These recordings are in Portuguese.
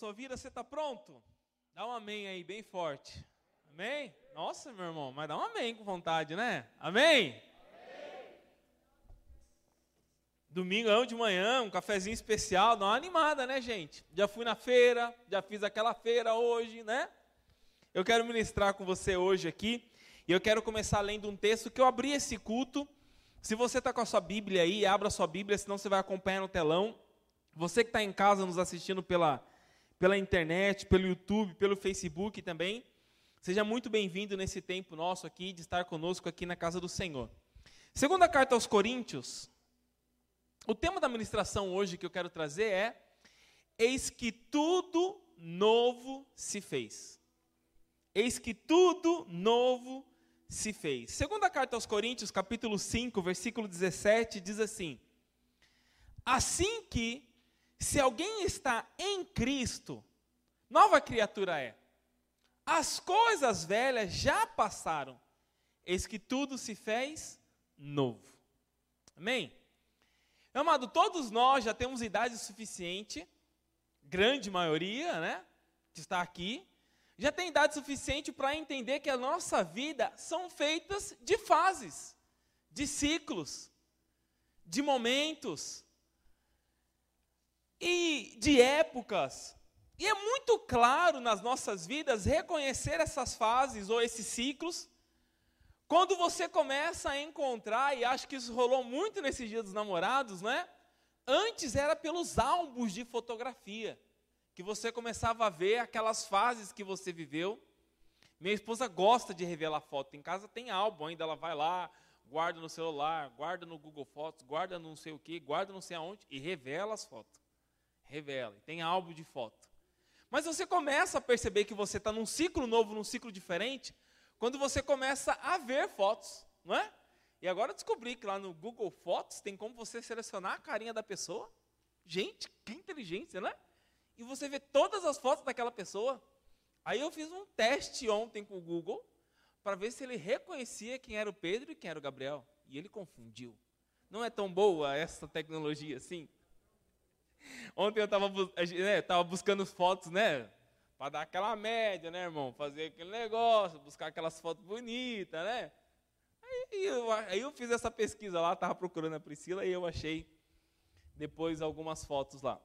sua vida, você está pronto? Dá um amém aí, bem forte. Amém? Nossa, meu irmão, mas dá um amém com vontade, né? Amém? amém. Domingão de manhã, um cafezinho especial, dá uma animada, né, gente? Já fui na feira, já fiz aquela feira hoje, né? Eu quero ministrar com você hoje aqui, e eu quero começar lendo um texto que eu abri esse culto. Se você está com a sua Bíblia aí, abra a sua Bíblia, senão você vai acompanhar no telão. Você que está em casa nos assistindo pela, pela internet, pelo YouTube, pelo Facebook também, seja muito bem-vindo nesse tempo nosso aqui de estar conosco aqui na casa do Senhor. Segunda carta aos Coríntios, o tema da ministração hoje que eu quero trazer é: Eis que tudo novo se fez. Eis que tudo novo se fez. Segunda carta aos Coríntios, capítulo 5, versículo 17, diz assim: Assim que se alguém está em Cristo, nova criatura é. As coisas velhas já passaram, eis que tudo se fez novo. Amém? Meu amado, todos nós já temos idade suficiente, grande maioria, né, que está aqui, já tem idade suficiente para entender que a nossa vida são feitas de fases, de ciclos, de momentos, e de épocas. E é muito claro nas nossas vidas reconhecer essas fases ou esses ciclos. Quando você começa a encontrar, e acho que isso rolou muito nesses dias dos namorados, né? Antes era pelos álbuns de fotografia, que você começava a ver aquelas fases que você viveu. Minha esposa gosta de revelar foto. Em casa tem álbum ainda, ela vai lá, guarda no celular, guarda no Google Fotos, guarda não sei o que, guarda não sei aonde e revela as fotos revela, tem álbum de foto. Mas você começa a perceber que você está num ciclo novo, num ciclo diferente, quando você começa a ver fotos, não é? E agora eu descobri que lá no Google Fotos tem como você selecionar a carinha da pessoa. Gente, que inteligência, né? E você vê todas as fotos daquela pessoa. Aí eu fiz um teste ontem com o Google para ver se ele reconhecia quem era o Pedro e quem era o Gabriel. E ele confundiu. Não é tão boa essa tecnologia assim? Ontem eu estava né, buscando fotos, né? Para dar aquela média, né, irmão? Fazer aquele negócio, buscar aquelas fotos bonitas, né? Aí eu, aí eu fiz essa pesquisa lá, estava procurando a Priscila e eu achei depois algumas fotos lá.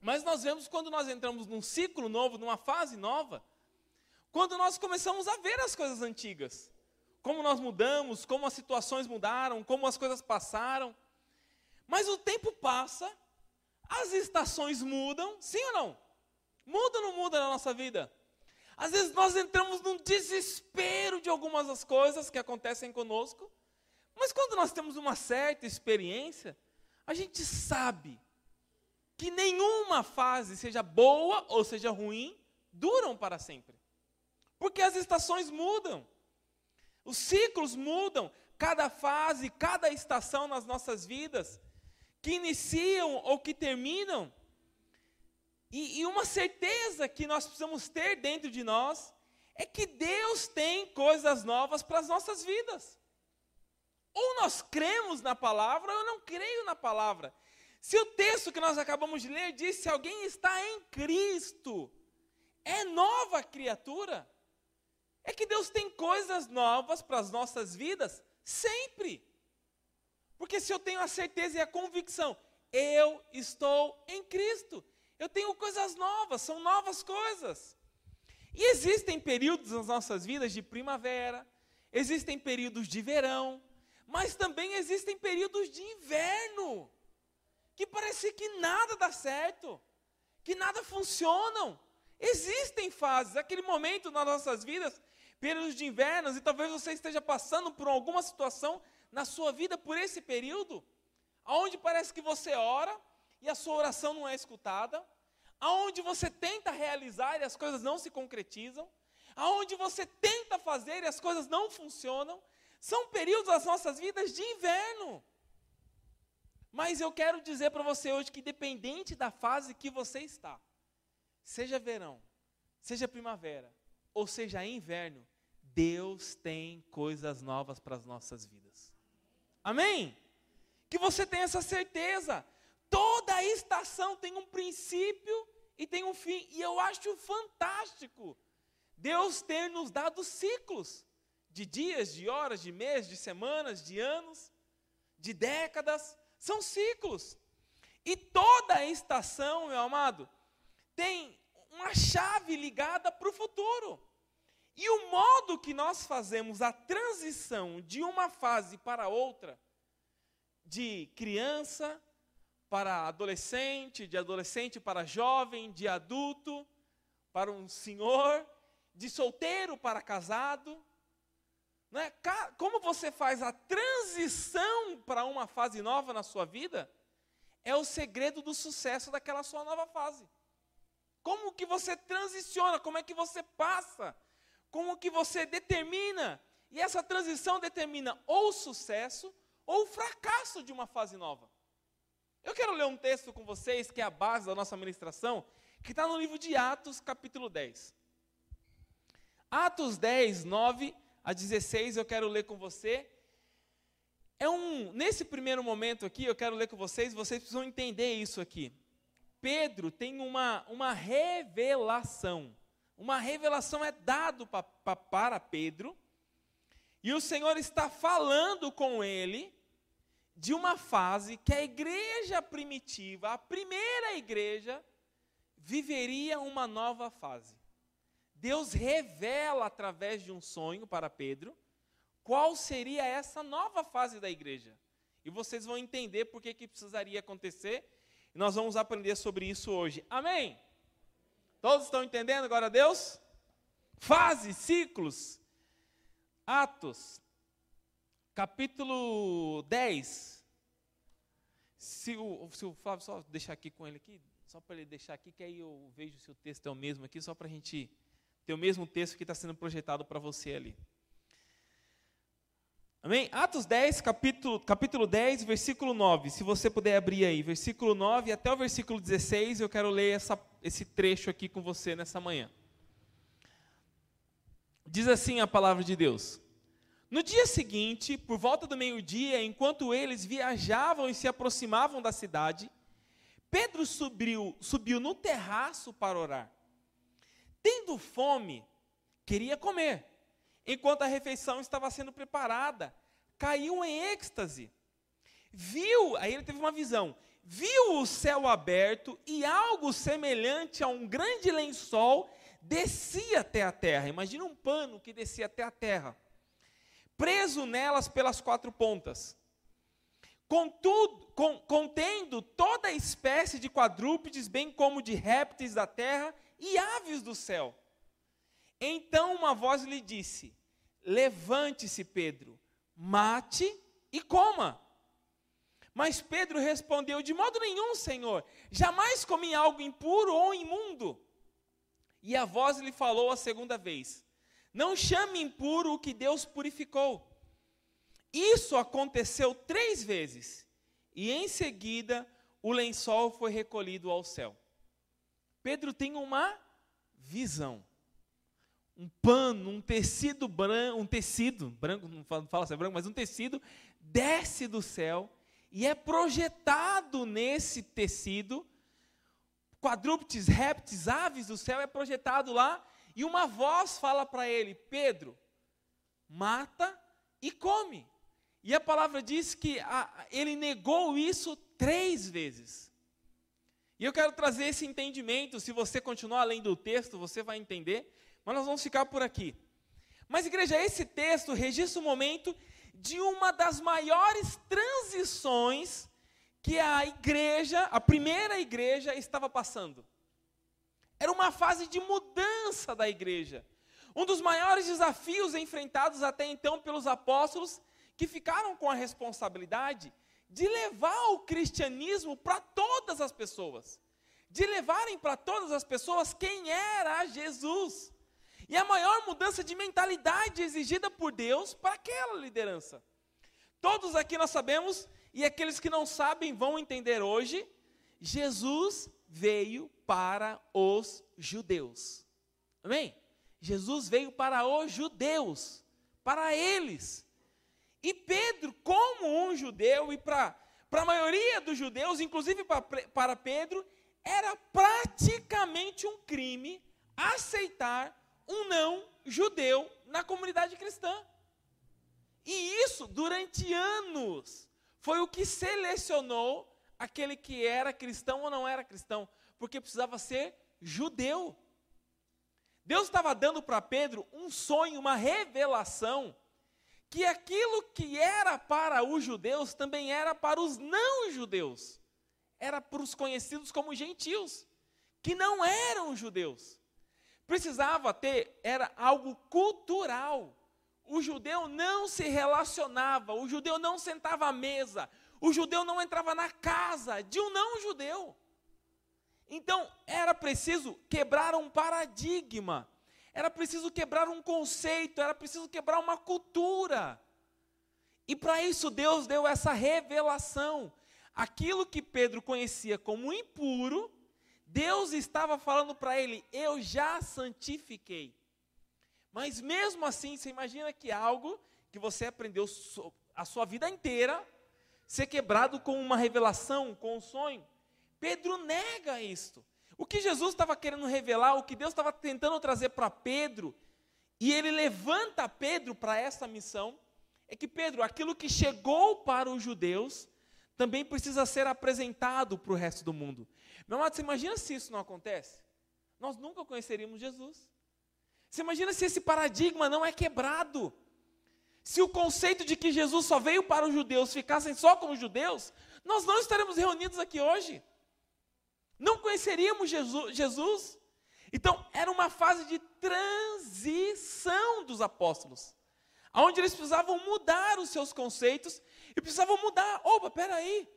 Mas nós vemos quando nós entramos num ciclo novo, numa fase nova, quando nós começamos a ver as coisas antigas. Como nós mudamos, como as situações mudaram, como as coisas passaram. Mas o tempo passa as estações mudam, sim ou não? Muda ou não muda na nossa vida? Às vezes nós entramos num desespero de algumas das coisas que acontecem conosco, mas quando nós temos uma certa experiência, a gente sabe que nenhuma fase, seja boa ou seja ruim, duram para sempre. Porque as estações mudam, os ciclos mudam, cada fase, cada estação nas nossas vidas que iniciam ou que terminam. E, e uma certeza que nós precisamos ter dentro de nós é que Deus tem coisas novas para as nossas vidas. Ou nós cremos na palavra, ou eu não creio na palavra. Se o texto que nós acabamos de ler diz: se alguém está em Cristo, é nova criatura. É que Deus tem coisas novas para as nossas vidas sempre. Porque se eu tenho a certeza e a convicção, eu estou em Cristo. Eu tenho coisas novas, são novas coisas. E existem períodos nas nossas vidas de primavera, existem períodos de verão, mas também existem períodos de inverno, que parece que nada dá certo, que nada funcionam. Existem fases, aquele momento nas nossas vidas, períodos de inverno, e talvez você esteja passando por alguma situação na sua vida por esse período, aonde parece que você ora e a sua oração não é escutada, aonde você tenta realizar e as coisas não se concretizam, aonde você tenta fazer e as coisas não funcionam, são períodos das nossas vidas de inverno. Mas eu quero dizer para você hoje que, dependente da fase que você está, seja verão, seja primavera, ou seja inverno, Deus tem coisas novas para as nossas vidas. Amém? Que você tenha essa certeza. Toda estação tem um princípio e tem um fim. E eu acho fantástico Deus ter nos dado ciclos de dias, de horas, de meses, de semanas, de anos, de décadas. São ciclos. E toda estação, meu amado, tem uma chave ligada para o futuro. E o modo que nós fazemos a transição de uma fase para outra, de criança para adolescente, de adolescente para jovem, de adulto para um senhor, de solteiro para casado. Né? Como você faz a transição para uma fase nova na sua vida, é o segredo do sucesso daquela sua nova fase. Como que você transiciona, como é que você passa, como que você determina. E essa transição determina ou o sucesso ou o fracasso de uma fase nova. Eu quero ler um texto com vocês, que é a base da nossa administração, que está no livro de Atos, capítulo 10. Atos 10, 9 a 16, eu quero ler com você. É um, nesse primeiro momento aqui, eu quero ler com vocês, vocês precisam entender isso aqui. Pedro tem uma, uma revelação. Uma revelação é dado pa, pa, para Pedro, e o Senhor está falando com ele de uma fase que a igreja primitiva, a primeira igreja, viveria uma nova fase. Deus revela através de um sonho para Pedro qual seria essa nova fase da igreja. E vocês vão entender por que, que precisaria acontecer. E nós vamos aprender sobre isso hoje. Amém? Todos estão entendendo agora, Deus? Fases, ciclos. Atos, capítulo 10. Se o, se o Flávio só deixar aqui com ele aqui, só para ele deixar aqui, que aí eu vejo se o texto é o mesmo aqui, só para a gente ter o mesmo texto que está sendo projetado para você ali. Amém? Atos 10, capítulo, capítulo 10, versículo 9. Se você puder abrir aí, versículo 9 até o versículo 16, eu quero ler essa, esse trecho aqui com você nessa manhã. Diz assim a palavra de Deus. No dia seguinte, por volta do meio-dia, enquanto eles viajavam e se aproximavam da cidade, Pedro subiu, subiu no terraço para orar. Tendo fome, queria comer. Enquanto a refeição estava sendo preparada, caiu em êxtase. Viu, aí ele teve uma visão, viu o céu aberto e algo semelhante a um grande lençol descia até a terra. Imagina um pano que descia até a terra preso nelas pelas quatro pontas. Contudo, com, contendo toda espécie de quadrúpedes, bem como de répteis da terra e aves do céu. Então uma voz lhe disse: Levante-se, Pedro, mate e coma. Mas Pedro respondeu: De modo nenhum, Senhor, jamais comi algo impuro ou imundo. E a voz lhe falou a segunda vez: não chame impuro o que Deus purificou. Isso aconteceu três vezes, e em seguida o lençol foi recolhido ao céu. Pedro tem uma visão. Um pano, um tecido branco, um tecido, branco, não fala se é branco, mas um tecido desce do céu e é projetado nesse tecido quadrúpedes, répteis, aves do céu é projetado lá e uma voz fala para ele: Pedro, mata e come. E a palavra diz que a, ele negou isso três vezes. E eu quero trazer esse entendimento. Se você continuar além do texto, você vai entender. Mas nós vamos ficar por aqui. Mas, igreja, esse texto registra o momento de uma das maiores transições que a igreja, a primeira igreja, estava passando. Era uma fase de mudança da igreja. Um dos maiores desafios enfrentados até então pelos apóstolos, que ficaram com a responsabilidade de levar o cristianismo para todas as pessoas, de levarem para todas as pessoas quem era Jesus. E a maior mudança de mentalidade exigida por Deus para aquela liderança. Todos aqui nós sabemos, e aqueles que não sabem vão entender hoje, Jesus veio para os judeus. Amém? Jesus veio para os judeus, para eles. E Pedro, como um judeu, e para a maioria dos judeus, inclusive para, Pedro, era praticamente um crime aceitar um não judeu na comunidade cristã. E isso, durante anos, foi o que selecionou aquele que era cristão ou não era cristão, porque precisava ser judeu. Deus estava dando para Pedro um sonho, uma revelação, que aquilo que era para os judeus também era para os não-judeus. Era para os conhecidos como gentios, que não eram judeus. Precisava ter, era algo cultural. O judeu não se relacionava, o judeu não sentava à mesa, o judeu não entrava na casa de um não-judeu. Então, era preciso quebrar um paradigma, era preciso quebrar um conceito, era preciso quebrar uma cultura. E para isso Deus deu essa revelação. Aquilo que Pedro conhecia como impuro, Deus estava falando para ele: Eu já santifiquei. Mas mesmo assim, você imagina que algo que você aprendeu a sua vida inteira, ser quebrado com uma revelação, com um sonho. Pedro nega isto. O que Jesus estava querendo revelar, o que Deus estava tentando trazer para Pedro, e ele levanta Pedro para essa missão, é que Pedro, aquilo que chegou para os judeus, também precisa ser apresentado para o resto do mundo. Meu amado, você imagina se isso não acontece? Nós nunca conheceríamos Jesus. Você imagina se esse paradigma não é quebrado? Se o conceito de que Jesus só veio para os judeus ficassem só com os judeus, nós não estaremos reunidos aqui hoje. Não conheceríamos Jesus, Jesus. Então, era uma fase de transição dos apóstolos, onde eles precisavam mudar os seus conceitos e precisavam mudar. Opa, peraí,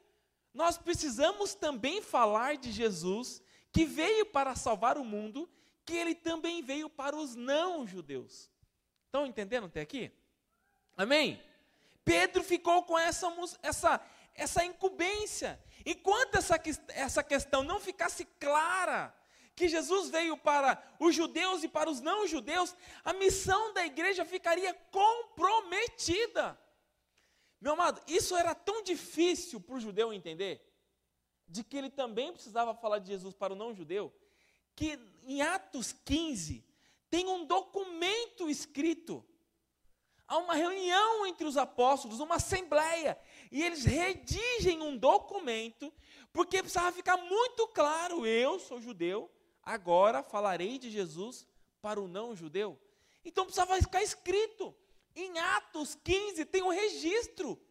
nós precisamos também falar de Jesus, que veio para salvar o mundo, que ele também veio para os não-judeus. Estão entendendo até aqui? Amém? Pedro ficou com essa, essa, essa incumbência. Enquanto essa, essa questão não ficasse clara, que Jesus veio para os judeus e para os não-judeus, a missão da igreja ficaria comprometida. Meu amado, isso era tão difícil para o judeu entender, de que ele também precisava falar de Jesus para o não-judeu, que em Atos 15 tem um documento escrito há uma reunião entre os apóstolos, uma assembleia, e eles redigem um documento, porque precisava ficar muito claro: eu sou judeu, agora falarei de Jesus para o não judeu. Então precisava ficar escrito. Em Atos 15 tem um registro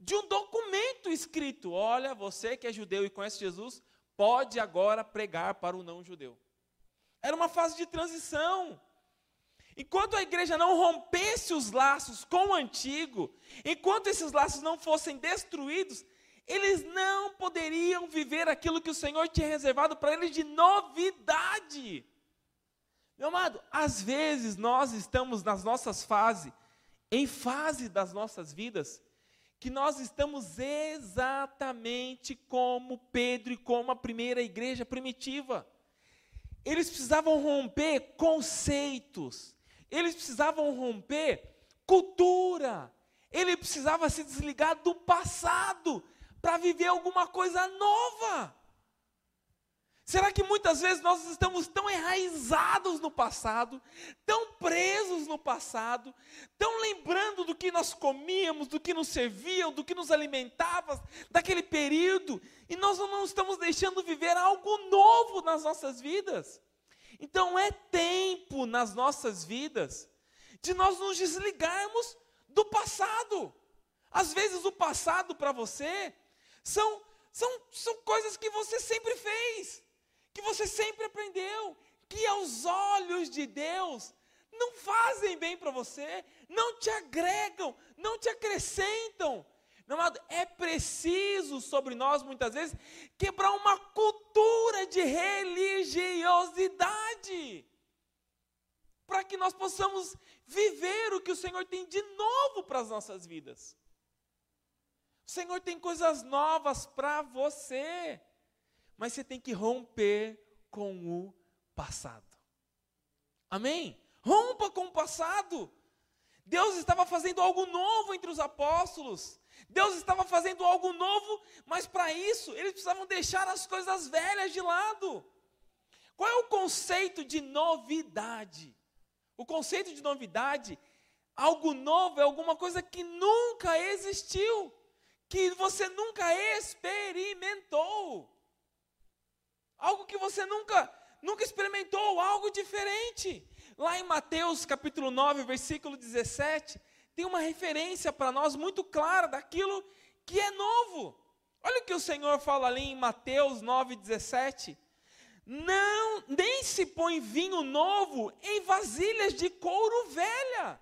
de um documento escrito: olha, você que é judeu e conhece Jesus, pode agora pregar para o não judeu. Era uma fase de transição. Enquanto a igreja não rompesse os laços com o antigo, enquanto esses laços não fossem destruídos, eles não poderiam viver aquilo que o Senhor tinha reservado para eles de novidade. Meu amado, às vezes nós estamos nas nossas fases, em fase das nossas vidas, que nós estamos exatamente como Pedro e como a primeira igreja primitiva. Eles precisavam romper conceitos, eles precisavam romper cultura. Ele precisava se desligar do passado para viver alguma coisa nova. Será que muitas vezes nós estamos tão enraizados no passado, tão presos no passado, tão lembrando do que nós comíamos, do que nos serviam, do que nos alimentava, daquele período, e nós não estamos deixando viver algo novo nas nossas vidas? Então é tempo nas nossas vidas de nós nos desligarmos do passado. Às vezes o passado para você são, são, são coisas que você sempre fez, que você sempre aprendeu, que aos olhos de Deus não fazem bem para você, não te agregam, não te acrescentam. Meu amado, é preciso sobre nós, muitas vezes, quebrar uma cultura de religiosidade. Para que nós possamos viver o que o Senhor tem de novo para as nossas vidas. O Senhor tem coisas novas para você. Mas você tem que romper com o passado. Amém? Rompa com o passado. Deus estava fazendo algo novo entre os apóstolos. Deus estava fazendo algo novo, mas para isso eles precisavam deixar as coisas velhas de lado. Qual é o conceito de novidade? O conceito de novidade, algo novo é alguma coisa que nunca existiu, que você nunca experimentou. Algo que você nunca nunca experimentou, algo diferente. Lá em Mateus capítulo 9, versículo 17, tem uma referência para nós muito clara daquilo que é novo. Olha o que o Senhor fala ali em Mateus 9, 17 não, nem se põe vinho novo em vasilhas de couro velha.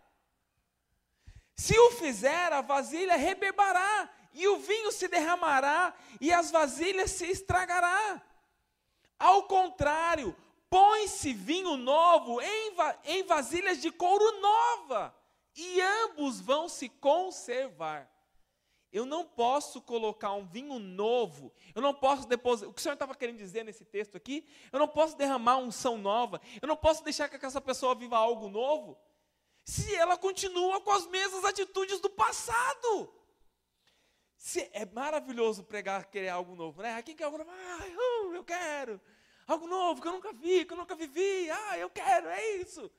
Se o fizer, a vasilha rebebará, e o vinho se derramará, e as vasilhas se estragará. Ao contrário, põe-se vinho novo em, em vasilhas de couro nova, e ambos vão se conservar. Eu não posso colocar um vinho novo, eu não posso depositar. O que o Senhor estava querendo dizer nesse texto aqui? Eu não posso derramar unção nova, eu não posso deixar que essa pessoa viva algo novo, se ela continua com as mesmas atitudes do passado. Se, é maravilhoso pregar querer algo novo, né? Quem quer algo novo? Ah, uh, eu quero. Algo novo que eu nunca vi, que eu nunca vivi. Ah, eu quero, é isso.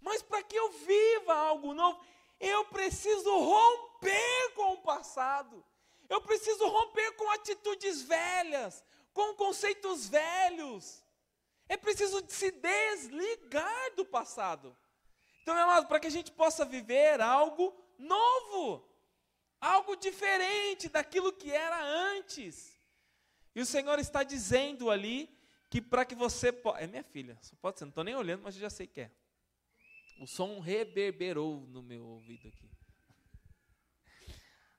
Mas para que eu viva algo novo, eu preciso romper com o passado. Eu preciso romper com atitudes velhas, com conceitos velhos. É preciso se desligar do passado. Então, amado, para que a gente possa viver algo novo, algo diferente daquilo que era antes. E o Senhor está dizendo ali que para que você. Po... É minha filha, só pode ser, não estou nem olhando, mas eu já sei que é. O som reverberou no meu ouvido aqui.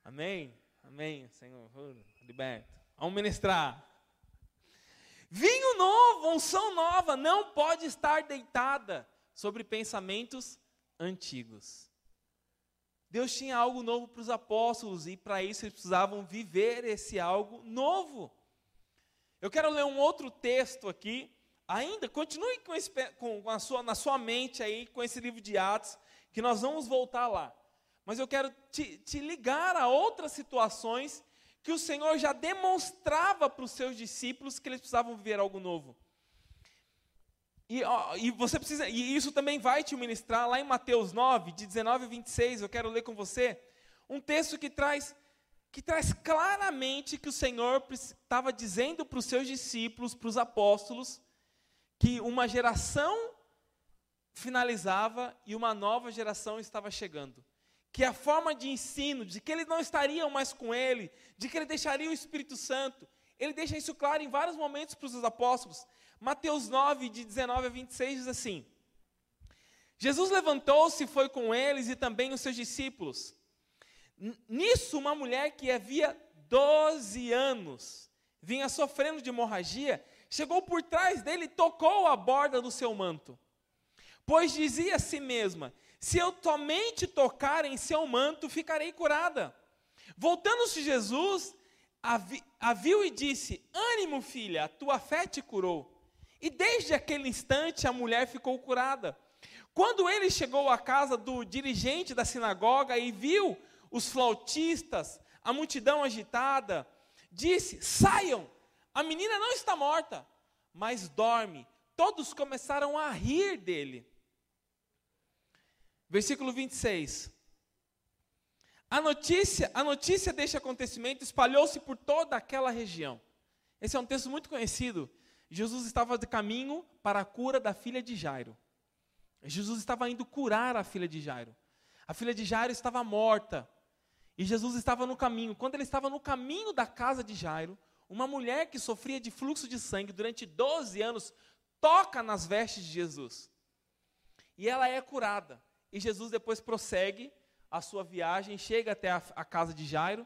Amém? Amém, Senhor. Liberta. Vamos ministrar. Vinho novo, unção nova, não pode estar deitada sobre pensamentos antigos. Deus tinha algo novo para os apóstolos e para isso eles precisavam viver esse algo novo. Eu quero ler um outro texto aqui, ainda, continue com, esse, com a sua, na sua mente aí, com esse livro de Atos, que nós vamos voltar lá. Mas eu quero te, te ligar a outras situações que o Senhor já demonstrava para os seus discípulos que eles precisavam viver algo novo. E, ó, e, você precisa, e isso também vai te ministrar lá em Mateus 9, de 19 a 26, eu quero ler com você um texto que traz que traz claramente que o Senhor estava dizendo para os seus discípulos, para os apóstolos, que uma geração finalizava e uma nova geração estava chegando. Que a forma de ensino, de que eles não estariam mais com ele, de que ele deixaria o Espírito Santo, ele deixa isso claro em vários momentos para os apóstolos. Mateus 9, de 19 a 26, diz assim: Jesus levantou-se e foi com eles e também os seus discípulos. Nisso, uma mulher que havia 12 anos vinha sofrendo de hemorragia chegou por trás dele e tocou a borda do seu manto. Pois dizia a si mesma: Se eu somente tocar em seu manto, ficarei curada. Voltando-se Jesus, a, vi, a viu e disse: Ânimo, filha, a tua fé te curou. E desde aquele instante a mulher ficou curada. Quando ele chegou à casa do dirigente da sinagoga e viu os flautistas, a multidão agitada, disse: Saiam, a menina não está morta, mas dorme. Todos começaram a rir dele. Versículo 26. A notícia, a notícia deste acontecimento espalhou-se por toda aquela região. Esse é um texto muito conhecido. Jesus estava de caminho para a cura da filha de Jairo. Jesus estava indo curar a filha de Jairo. A filha de Jairo estava morta. E Jesus estava no caminho. Quando ele estava no caminho da casa de Jairo, uma mulher que sofria de fluxo de sangue durante 12 anos toca nas vestes de Jesus. E ela é curada. E Jesus depois prossegue a sua viagem, chega até a, a casa de Jairo.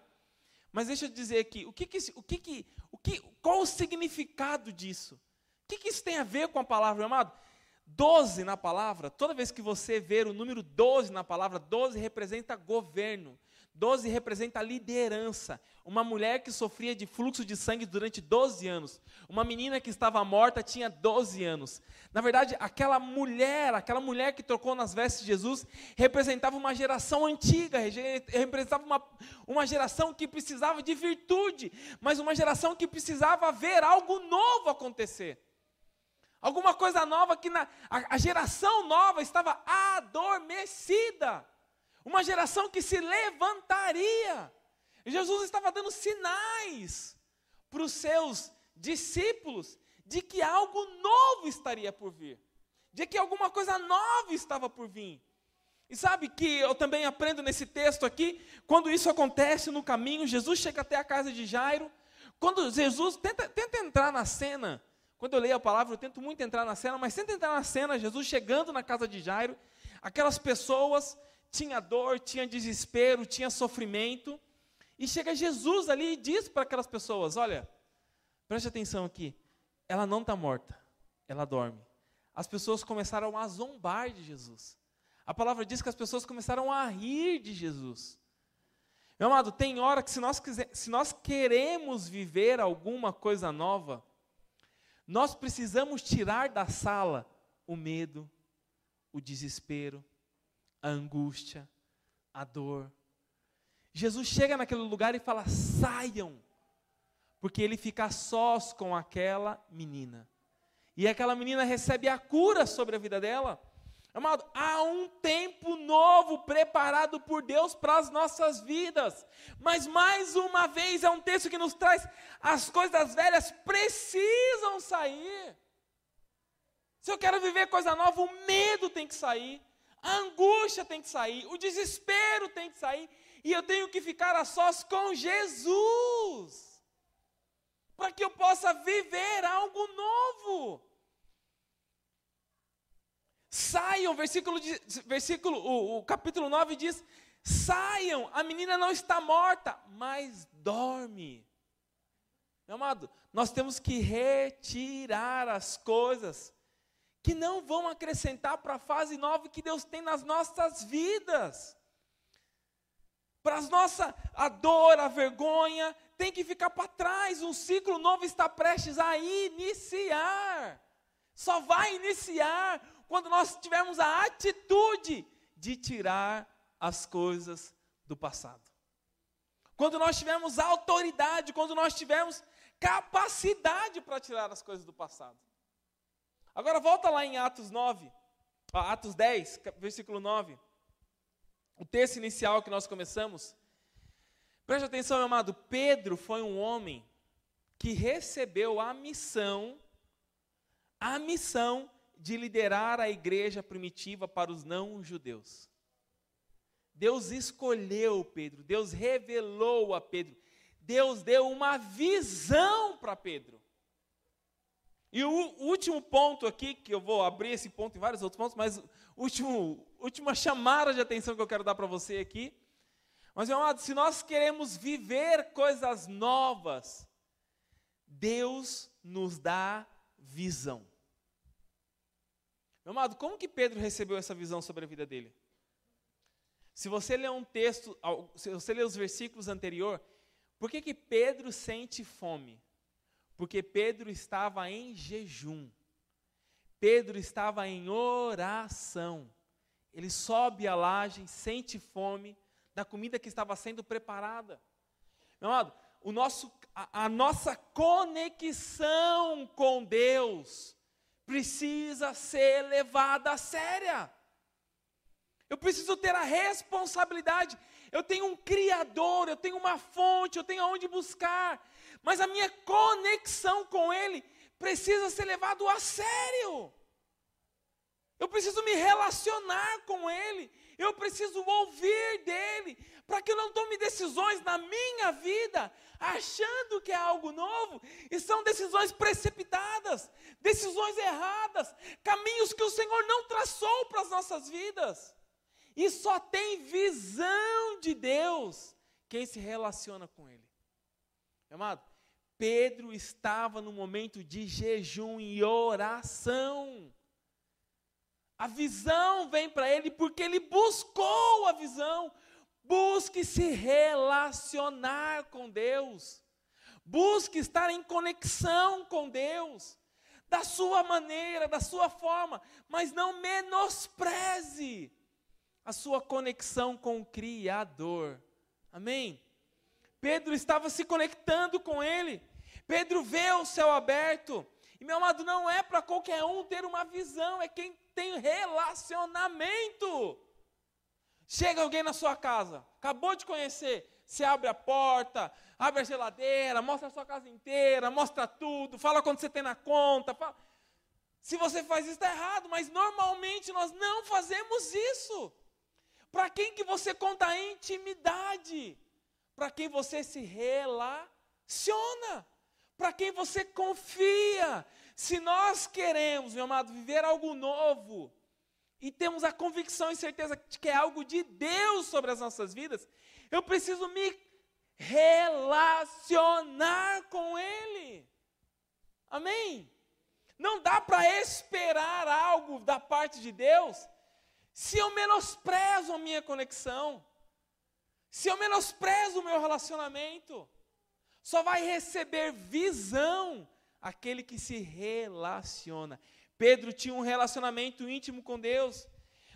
Mas deixa eu dizer aqui, o que, que, o que, que, o que qual o significado disso? O que, que isso tem a ver com a palavra, meu amado? 12 na palavra, toda vez que você ver o número 12 na palavra, 12 representa governo. 12 representa a liderança. Uma mulher que sofria de fluxo de sangue durante 12 anos. Uma menina que estava morta tinha 12 anos. Na verdade, aquela mulher, aquela mulher que trocou nas vestes de Jesus, representava uma geração antiga, representava uma, uma geração que precisava de virtude, mas uma geração que precisava ver algo novo acontecer. Alguma coisa nova que na, a, a geração nova estava adormecida. Uma geração que se levantaria. Jesus estava dando sinais para os seus discípulos de que algo novo estaria por vir, de que alguma coisa nova estava por vir. E sabe que eu também aprendo nesse texto aqui, quando isso acontece no caminho, Jesus chega até a casa de Jairo. Quando Jesus tenta, tenta entrar na cena, quando eu leio a palavra, eu tento muito entrar na cena, mas tenta entrar na cena, Jesus chegando na casa de Jairo, aquelas pessoas tinha dor, tinha desespero, tinha sofrimento. E chega Jesus ali e diz para aquelas pessoas: Olha, preste atenção aqui, ela não está morta, ela dorme. As pessoas começaram a zombar de Jesus. A palavra diz que as pessoas começaram a rir de Jesus. Meu amado, tem hora que se nós, quiser, se nós queremos viver alguma coisa nova, nós precisamos tirar da sala o medo, o desespero, a angústia, a dor. Jesus chega naquele lugar e fala: saiam, porque ele fica sós com aquela menina. E aquela menina recebe a cura sobre a vida dela. Amado, há um tempo novo preparado por Deus para as nossas vidas. Mas mais uma vez é um texto que nos traz as coisas velhas precisam sair. Se eu quero viver coisa nova, o medo tem que sair. A angústia tem que sair, o desespero tem que sair, e eu tenho que ficar a sós com Jesus, para que eu possa viver algo novo. Saiam, versículo, versículo o, o capítulo 9 diz: saiam, a menina não está morta, mas dorme. Meu amado, nós temos que retirar as coisas que não vão acrescentar para a fase nova que Deus tem nas nossas vidas. Para a nossa a dor, a vergonha, tem que ficar para trás. Um ciclo novo está prestes a iniciar. Só vai iniciar quando nós tivermos a atitude de tirar as coisas do passado. Quando nós tivermos autoridade, quando nós tivermos capacidade para tirar as coisas do passado. Agora volta lá em Atos 9, Atos 10, versículo 9. O texto inicial que nós começamos. Preste atenção, meu amado. Pedro foi um homem que recebeu a missão, a missão de liderar a igreja primitiva para os não-judeus. Deus escolheu Pedro, Deus revelou a Pedro, Deus deu uma visão para Pedro. E o último ponto aqui, que eu vou abrir esse ponto em vários outros pontos, mas último, última chamada de atenção que eu quero dar para você aqui. Mas, meu amado, se nós queremos viver coisas novas, Deus nos dá visão. Meu amado, como que Pedro recebeu essa visão sobre a vida dele? Se você ler um texto, se você ler os versículos anteriores, por que, que Pedro sente fome? Porque Pedro estava em jejum. Pedro estava em oração. Ele sobe a laje, sente fome da comida que estava sendo preparada. Meu amado, o nosso, a, a nossa conexão com Deus precisa ser levada a séria. Eu preciso ter a responsabilidade. Eu tenho um Criador, eu tenho uma fonte, eu tenho aonde buscar mas a minha conexão com Ele precisa ser levado a sério. Eu preciso me relacionar com Ele, eu preciso ouvir dEle, para que eu não tome decisões na minha vida, achando que é algo novo, e são decisões precipitadas, decisões erradas, caminhos que o Senhor não traçou para as nossas vidas. E só tem visão de Deus quem se relaciona com Ele. Amado, Pedro estava no momento de jejum e oração. A visão vem para ele porque ele buscou a visão, Busque se relacionar com Deus. Busque estar em conexão com Deus, da sua maneira, da sua forma, mas não menospreze a sua conexão com o Criador. Amém? Pedro estava se conectando com Ele. Pedro vê o céu aberto. E meu amado, não é para qualquer um ter uma visão, é quem tem relacionamento. Chega alguém na sua casa, acabou de conhecer, você abre a porta, abre a geladeira, mostra a sua casa inteira, mostra tudo, fala quanto você tem na conta. Fala. Se você faz isso, está errado, mas normalmente nós não fazemos isso. Para quem que você conta a intimidade? Para quem você se relaciona? Para quem você confia? Se nós queremos, meu amado, viver algo novo, e temos a convicção e certeza de que é algo de Deus sobre as nossas vidas, eu preciso me relacionar com Ele. Amém? Não dá para esperar algo da parte de Deus se eu menosprezo a minha conexão, se eu menosprezo o meu relacionamento. Só vai receber visão aquele que se relaciona. Pedro tinha um relacionamento íntimo com Deus.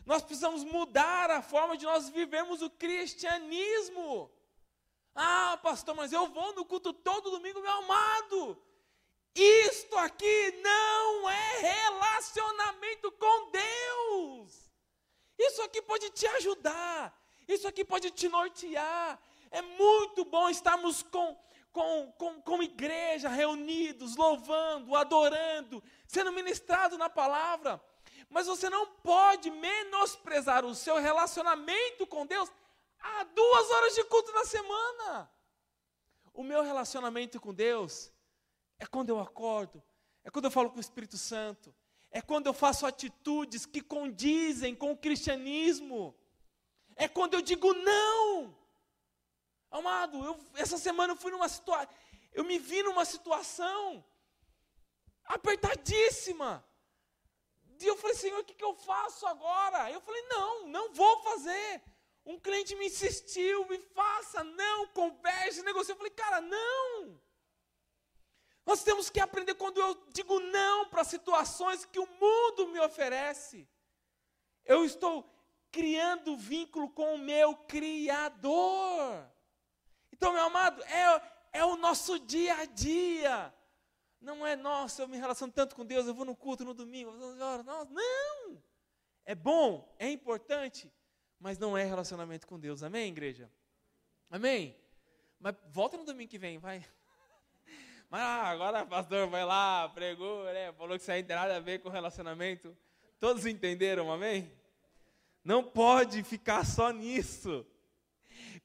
Nós precisamos mudar a forma de nós vivermos o cristianismo. Ah, pastor, mas eu vou no culto todo domingo, meu amado. Isto aqui não é relacionamento com Deus. Isso aqui pode te ajudar. Isso aqui pode te nortear. É muito bom estarmos com com, com, com igreja, reunidos, louvando, adorando, sendo ministrado na palavra. Mas você não pode menosprezar o seu relacionamento com Deus a duas horas de culto na semana. O meu relacionamento com Deus é quando eu acordo, é quando eu falo com o Espírito Santo, é quando eu faço atitudes que condizem com o cristianismo, é quando eu digo não Amado, eu, essa semana eu fui numa situação, eu me vi numa situação apertadíssima. E eu falei, Senhor, o que, que eu faço agora? Eu falei, não, não vou fazer. Um cliente me insistiu, me faça, não, converse, negocie. Eu falei, cara, não. Nós temos que aprender quando eu digo não para situações que o mundo me oferece. Eu estou criando vínculo com o meu Criador. Então, meu amado, é, é o nosso dia a dia. Não é, nossa, eu me relaciono tanto com Deus, eu vou no culto no domingo, não, não. É bom, é importante, mas não é relacionamento com Deus. Amém, igreja? Amém? Mas volta no domingo que vem, vai. Mas ah, agora o pastor vai lá, pregou, né, falou que isso aí não tem nada a ver com relacionamento. Todos entenderam, amém? Não pode ficar só nisso.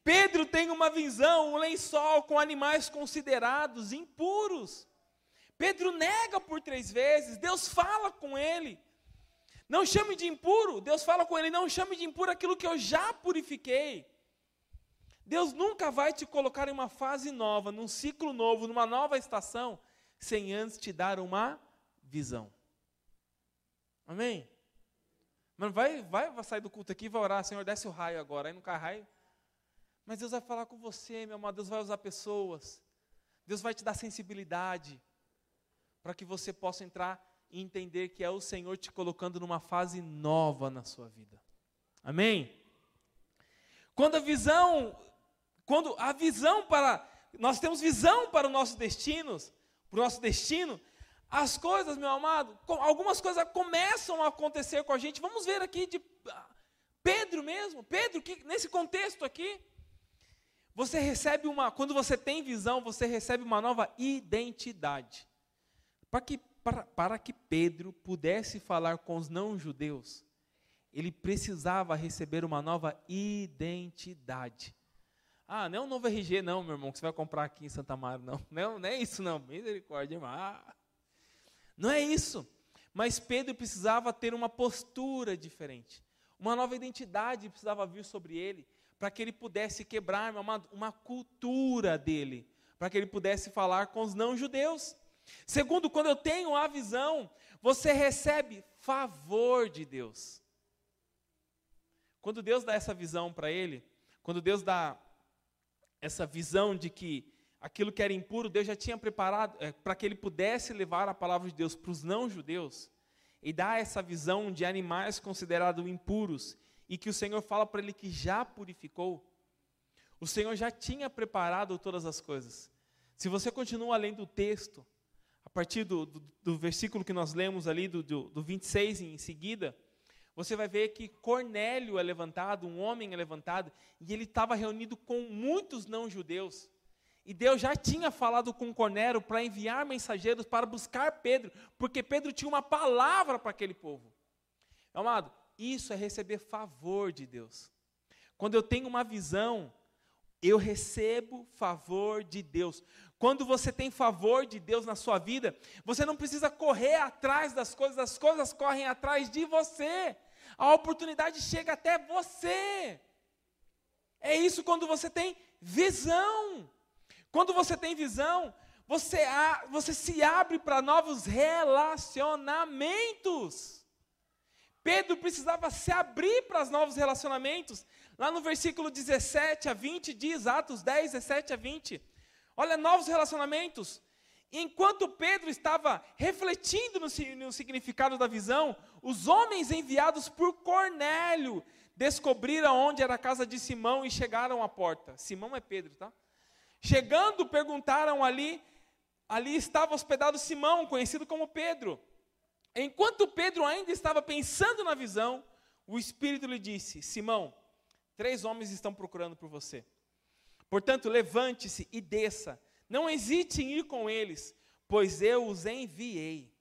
Pedro tem uma visão, um lençol com animais considerados impuros. Pedro nega por três vezes, Deus fala com ele. Não chame de impuro, Deus fala com ele, não chame de impuro aquilo que eu já purifiquei. Deus nunca vai te colocar em uma fase nova, num ciclo novo, numa nova estação, sem antes te dar uma visão. Amém? Mano, vai, vai, vai sair do culto aqui e vai orar, Senhor, desce o raio agora. Aí não cai raio, mas Deus vai falar com você, meu amado. Deus vai usar pessoas. Deus vai te dar sensibilidade para que você possa entrar e entender que é o Senhor te colocando numa fase nova na sua vida. Amém? Quando a visão, quando a visão para nós temos visão para os nossos destinos, para o nosso destino, as coisas, meu amado, algumas coisas começam a acontecer com a gente. Vamos ver aqui de Pedro mesmo, Pedro que nesse contexto aqui, você recebe uma, quando você tem visão, você recebe uma nova identidade. Para que, para, para que Pedro pudesse falar com os não-judeus, ele precisava receber uma nova identidade. Ah, não é um novo RG, não, meu irmão, que você vai comprar aqui em Santa Maria, não. Não, não é isso, não. Misericórdia, irmão. Ah, não é isso. Mas Pedro precisava ter uma postura diferente. Uma nova identidade precisava vir sobre ele para que ele pudesse quebrar, amado, uma cultura dele, para que ele pudesse falar com os não-judeus. Segundo, quando eu tenho a visão, você recebe favor de Deus. Quando Deus dá essa visão para ele, quando Deus dá essa visão de que aquilo que era impuro, Deus já tinha preparado é, para que ele pudesse levar a palavra de Deus para os não-judeus, e dá essa visão de animais considerados impuros, e que o Senhor fala para ele que já purificou, o Senhor já tinha preparado todas as coisas. Se você continua lendo o texto, a partir do, do, do versículo que nós lemos ali, do, do, do 26 em seguida, você vai ver que Cornélio é levantado, um homem é levantado, e ele estava reunido com muitos não-judeus. E Deus já tinha falado com Cornélio para enviar mensageiros para buscar Pedro, porque Pedro tinha uma palavra para aquele povo. Amado, isso é receber favor de Deus. Quando eu tenho uma visão, eu recebo favor de Deus. Quando você tem favor de Deus na sua vida, você não precisa correr atrás das coisas, as coisas correm atrás de você. A oportunidade chega até você. É isso quando você tem visão. Quando você tem visão, você, você se abre para novos relacionamentos. Pedro precisava se abrir para os novos relacionamentos. Lá no versículo 17 a 20 diz, Atos 10, 17 a 20. Olha, novos relacionamentos. Enquanto Pedro estava refletindo no, no significado da visão, os homens enviados por Cornélio descobriram onde era a casa de Simão e chegaram à porta. Simão é Pedro, tá? Chegando, perguntaram ali, ali estava hospedado Simão, conhecido como Pedro. Enquanto Pedro ainda estava pensando na visão, o Espírito lhe disse: Simão, três homens estão procurando por você. Portanto, levante-se e desça. Não hesite em ir com eles, pois eu os enviei.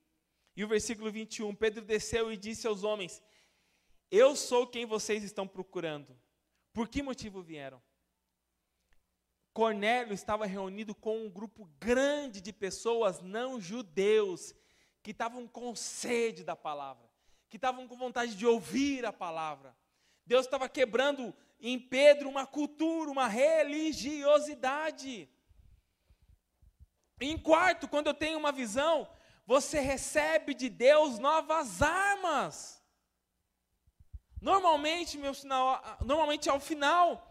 E o versículo 21, Pedro desceu e disse aos homens: Eu sou quem vocês estão procurando. Por que motivo vieram? Cornélio estava reunido com um grupo grande de pessoas não judeus que estavam com sede da palavra, que estavam com vontade de ouvir a palavra. Deus estava quebrando em Pedro uma cultura, uma religiosidade. Em quarto, quando eu tenho uma visão, você recebe de Deus novas armas. Normalmente, meu sinal, normalmente ao final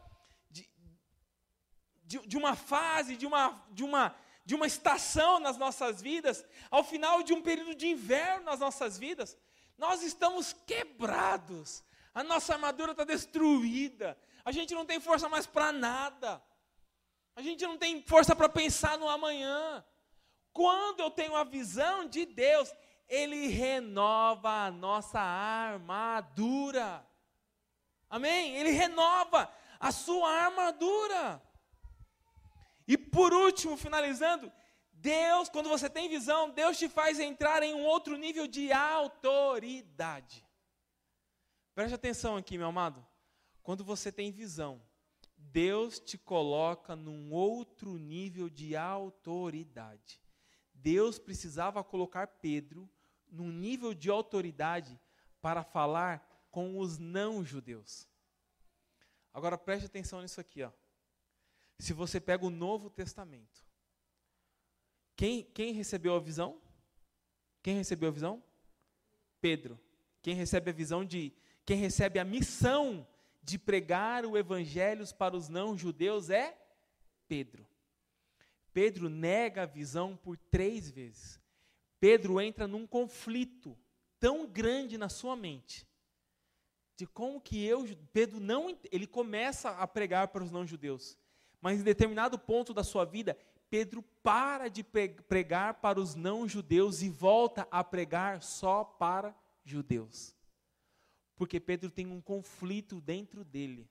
de, de uma fase, de uma, de, uma, de uma estação nas nossas vidas, ao final de um período de inverno nas nossas vidas, nós estamos quebrados, a nossa armadura está destruída, a gente não tem força mais para nada, a gente não tem força para pensar no amanhã. Quando eu tenho a visão de Deus, Ele renova a nossa armadura. Amém? Ele renova a sua armadura. E por último, finalizando, Deus, quando você tem visão, Deus te faz entrar em um outro nível de autoridade. Preste atenção aqui, meu amado. Quando você tem visão, Deus te coloca num outro nível de autoridade. Deus precisava colocar Pedro num nível de autoridade para falar com os não-judeus. Agora preste atenção nisso aqui, ó. Se você pega o Novo Testamento, quem, quem recebeu a visão? Quem recebeu a visão? Pedro. Quem recebe a visão de. Quem recebe a missão de pregar o evangelho para os não-judeus é Pedro. Pedro nega a visão por três vezes. Pedro entra num conflito tão grande na sua mente de como que eu, Pedro não, ele começa a pregar para os não-judeus. Mas em determinado ponto da sua vida, Pedro para de pregar para os não-judeus e volta a pregar só para judeus. Porque Pedro tem um conflito dentro dele.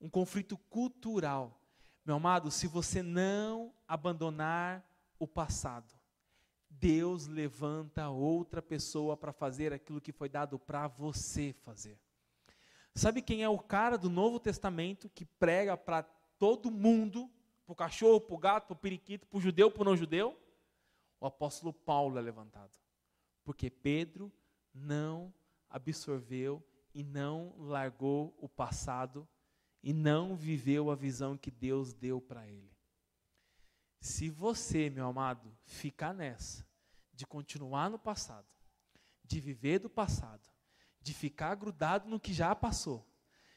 Um conflito cultural. Meu amado, se você não abandonar o passado, Deus levanta outra pessoa para fazer aquilo que foi dado para você fazer. Sabe quem é o cara do Novo Testamento que prega para todo mundo, para o cachorro, para o gato, para o periquito, para o judeu, para o não judeu, o apóstolo Paulo é levantado. Porque Pedro não absorveu e não largou o passado e não viveu a visão que Deus deu para ele. Se você, meu amado, ficar nessa, de continuar no passado, de viver do passado, de ficar grudado no que já passou,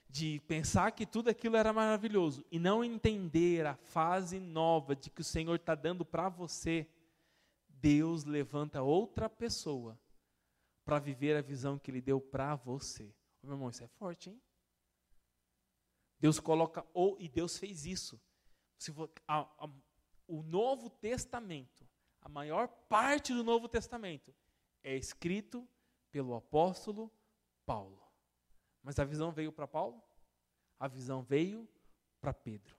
de pensar que tudo aquilo era maravilhoso e não entender a fase nova de que o Senhor está dando para você, Deus levanta outra pessoa para viver a visão que Ele deu para você. Meu irmão, isso é forte, hein? Deus coloca, ou, e Deus fez isso. Se for, a, a, o Novo Testamento, a maior parte do Novo Testamento, é escrito pelo apóstolo Paulo. Mas a visão veio para Paulo? A visão veio para Pedro.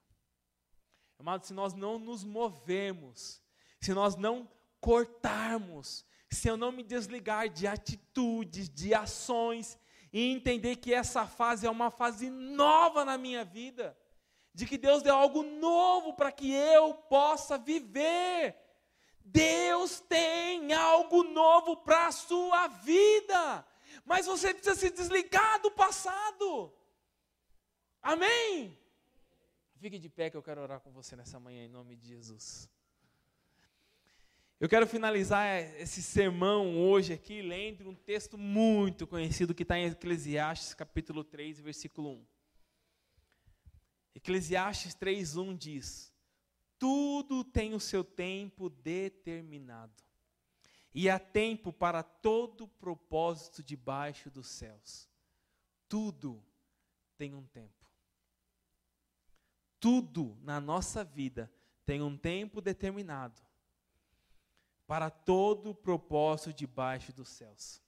Amado, se nós não nos movemos, se nós não cortarmos, se eu não me desligar de atitudes, de ações, e entender que essa fase é uma fase nova na minha vida, de que Deus deu algo novo para que eu possa viver. Deus tem algo novo para a sua vida, mas você precisa se desligar do passado. Amém? Fique de pé que eu quero orar com você nessa manhã em nome de Jesus. Eu quero finalizar esse sermão hoje aqui lendo um texto muito conhecido que está em Eclesiastes capítulo 3, versículo 1. Eclesiastes 3:1 diz: Tudo tem o seu tempo determinado, e há tempo para todo propósito debaixo dos céus. Tudo tem um tempo. Tudo na nossa vida tem um tempo determinado para todo propósito debaixo dos céus.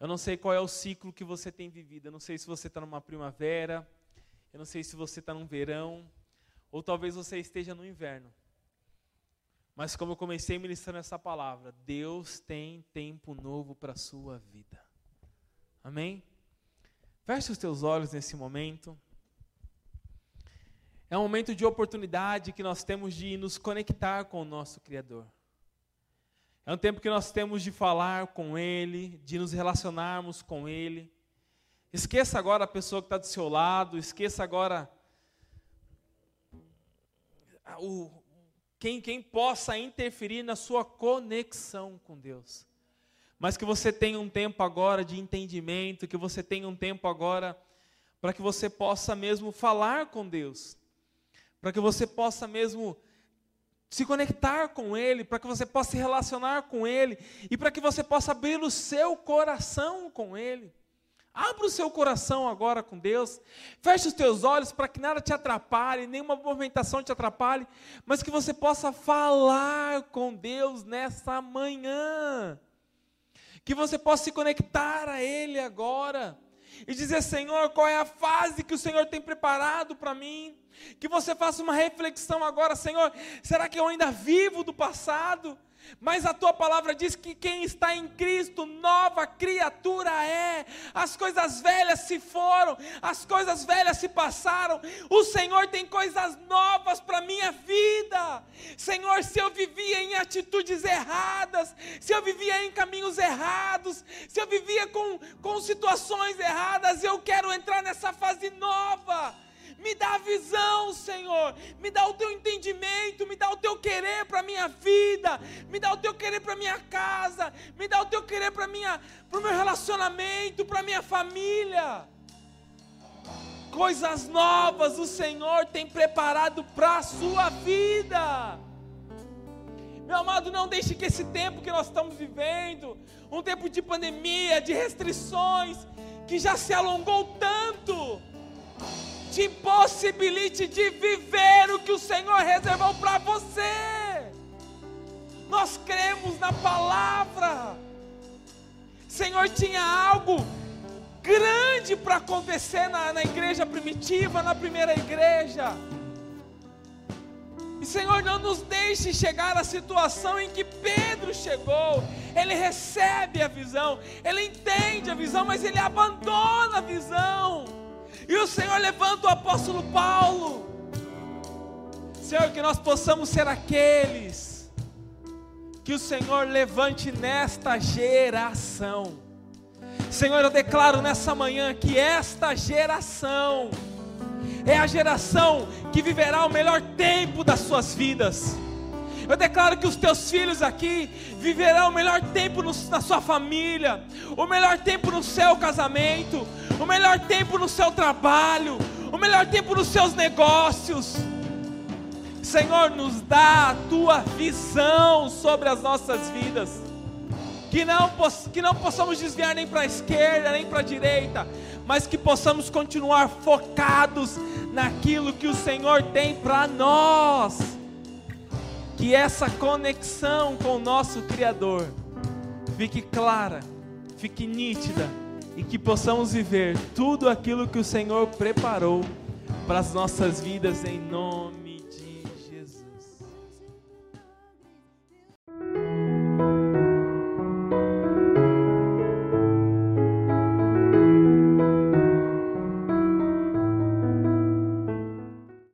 Eu não sei qual é o ciclo que você tem vivido, eu não sei se você está numa primavera, eu não sei se você está num verão, ou talvez você esteja no inverno. Mas como eu comecei ministrando essa palavra, Deus tem tempo novo para a sua vida. Amém? Feche os teus olhos nesse momento. É um momento de oportunidade que nós temos de nos conectar com o nosso Criador. É um tempo que nós temos de falar com Ele, de nos relacionarmos com Ele. Esqueça agora a pessoa que está do seu lado, esqueça agora o, quem, quem possa interferir na sua conexão com Deus. Mas que você tenha um tempo agora de entendimento, que você tenha um tempo agora para que você possa mesmo falar com Deus, para que você possa mesmo se conectar com Ele, para que você possa se relacionar com Ele e para que você possa abrir o seu coração com Ele. Abra o seu coração agora com Deus. Feche os teus olhos para que nada te atrapalhe, nenhuma movimentação te atrapalhe, mas que você possa falar com Deus nessa manhã. Que você possa se conectar a Ele agora e dizer: Senhor, qual é a fase que o Senhor tem preparado para mim? Que você faça uma reflexão agora, Senhor, será que eu ainda vivo do passado? Mas a tua palavra diz que quem está em Cristo, nova criatura é. As coisas velhas se foram, as coisas velhas se passaram. O Senhor tem coisas novas para minha vida. Senhor, se eu vivia em atitudes erradas, se eu vivia em caminhos errados, se eu vivia com, com situações erradas, eu quero entrar nessa fase nova me dá a visão, Senhor. Me dá o teu entendimento. Me dá o teu querer para a minha vida. Me dá o teu querer para a minha casa. Me dá o teu querer para o meu relacionamento, para a minha família. Coisas novas o Senhor tem preparado para a sua vida. Meu amado, não deixe que esse tempo que nós estamos vivendo, um tempo de pandemia, de restrições, que já se alongou tanto, te possibilite de viver o que o Senhor reservou para você. Nós cremos na palavra. Senhor tinha algo grande para acontecer na, na igreja primitiva, na primeira igreja. E Senhor, não nos deixe chegar à situação em que Pedro chegou. Ele recebe a visão, ele entende a visão, mas ele abandona a visão. E o Senhor levanta o apóstolo Paulo. Senhor, que nós possamos ser aqueles que o Senhor levante nesta geração. Senhor, eu declaro nessa manhã que esta geração é a geração que viverá o melhor tempo das suas vidas. Eu declaro que os teus filhos aqui viverão o melhor tempo no, na sua família, o melhor tempo no seu casamento, o melhor tempo no seu trabalho, o melhor tempo nos seus negócios. Senhor, nos dá a tua visão sobre as nossas vidas. Que não, que não possamos desviar nem para a esquerda, nem para a direita, mas que possamos continuar focados naquilo que o Senhor tem para nós. Que essa conexão com o nosso Criador fique clara, fique nítida e que possamos viver tudo aquilo que o Senhor preparou para as nossas vidas em nome